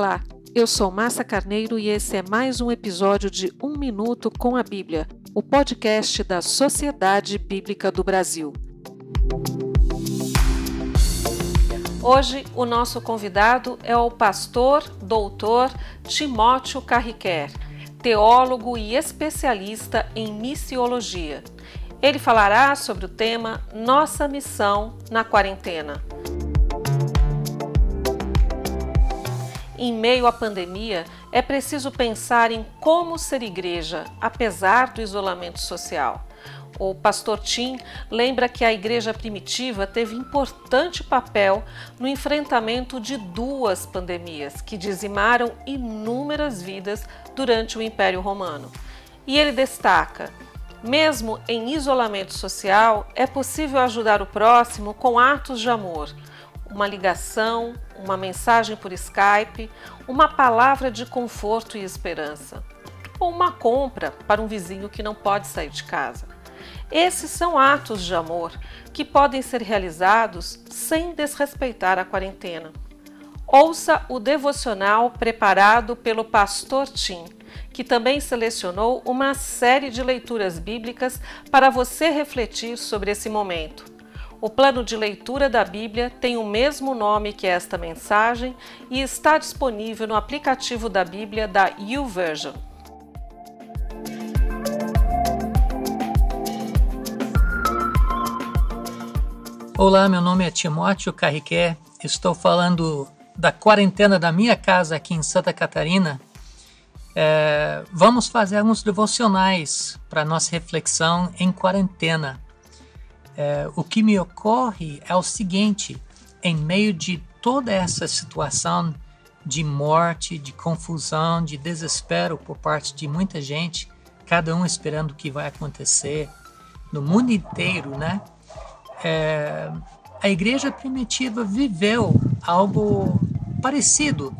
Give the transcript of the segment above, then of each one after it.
Olá, eu sou Massa Carneiro e esse é mais um episódio de Um Minuto com a Bíblia, o podcast da Sociedade Bíblica do Brasil. Hoje, o nosso convidado é o pastor doutor Timóteo Carriquer, teólogo e especialista em missiologia. Ele falará sobre o tema Nossa Missão na Quarentena. Em meio à pandemia, é preciso pensar em como ser igreja, apesar do isolamento social. O pastor Tim lembra que a igreja primitiva teve importante papel no enfrentamento de duas pandemias que dizimaram inúmeras vidas durante o Império Romano. E ele destaca: mesmo em isolamento social, é possível ajudar o próximo com atos de amor uma ligação, uma mensagem por Skype, uma palavra de conforto e esperança, ou uma compra para um vizinho que não pode sair de casa. Esses são atos de amor que podem ser realizados sem desrespeitar a quarentena. Ouça o devocional preparado pelo pastor Tim, que também selecionou uma série de leituras bíblicas para você refletir sobre esse momento. O plano de leitura da Bíblia tem o mesmo nome que esta mensagem e está disponível no aplicativo da Bíblia da YouVersion. Olá, meu nome é Timóteo Carriqué. Estou falando da quarentena da minha casa aqui em Santa Catarina. É, vamos fazer alguns devocionais para nossa reflexão em quarentena é, o que me ocorre é o seguinte: em meio de toda essa situação de morte, de confusão, de desespero por parte de muita gente, cada um esperando o que vai acontecer no mundo inteiro, né? É, a igreja primitiva viveu algo parecido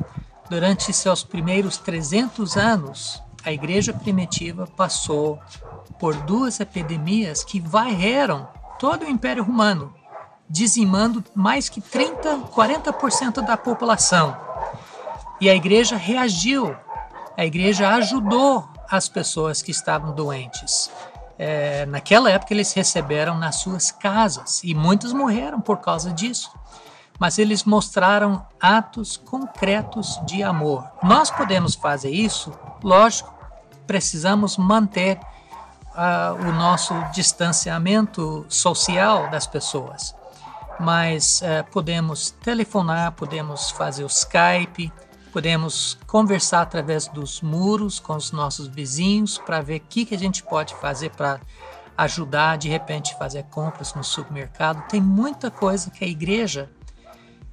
durante seus primeiros 300 anos. A igreja primitiva passou por duas epidemias que varreram todo o Império Romano, dizimando mais que 30, 40% da população. E a igreja reagiu, a igreja ajudou as pessoas que estavam doentes. É, naquela época eles receberam nas suas casas e muitos morreram por causa disso. Mas eles mostraram atos concretos de amor. Nós podemos fazer isso, lógico, precisamos manter uh, o nosso distanciamento social das pessoas. Mas uh, podemos telefonar, podemos fazer o Skype, podemos conversar através dos muros com os nossos vizinhos para ver o que, que a gente pode fazer para ajudar, de repente, fazer compras no supermercado. Tem muita coisa que a igreja,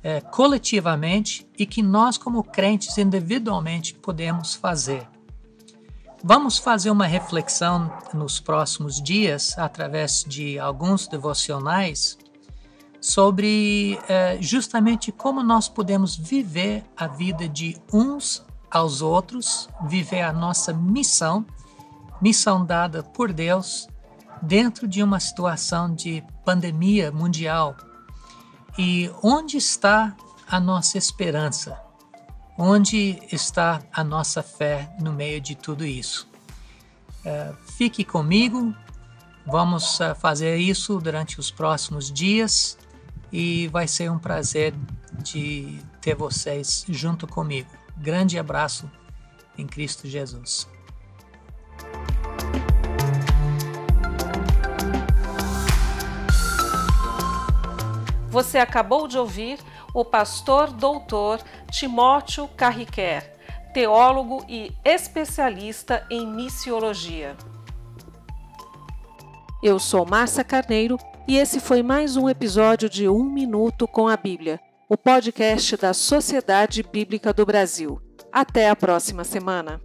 é, coletivamente, e que nós, como crentes, individualmente, podemos fazer. Vamos fazer uma reflexão nos próximos dias, através de alguns devocionais, sobre eh, justamente como nós podemos viver a vida de uns aos outros, viver a nossa missão, missão dada por Deus, dentro de uma situação de pandemia mundial. E onde está a nossa esperança? Onde está a nossa fé no meio de tudo isso? Uh, fique comigo, vamos uh, fazer isso durante os próximos dias e vai ser um prazer de ter vocês junto comigo. Grande abraço em Cristo Jesus. Você acabou de ouvir o pastor doutor Timóteo Carriquer, teólogo e especialista em missiologia. Eu sou Márcia Carneiro e esse foi mais um episódio de Um Minuto com a Bíblia, o podcast da Sociedade Bíblica do Brasil. Até a próxima semana.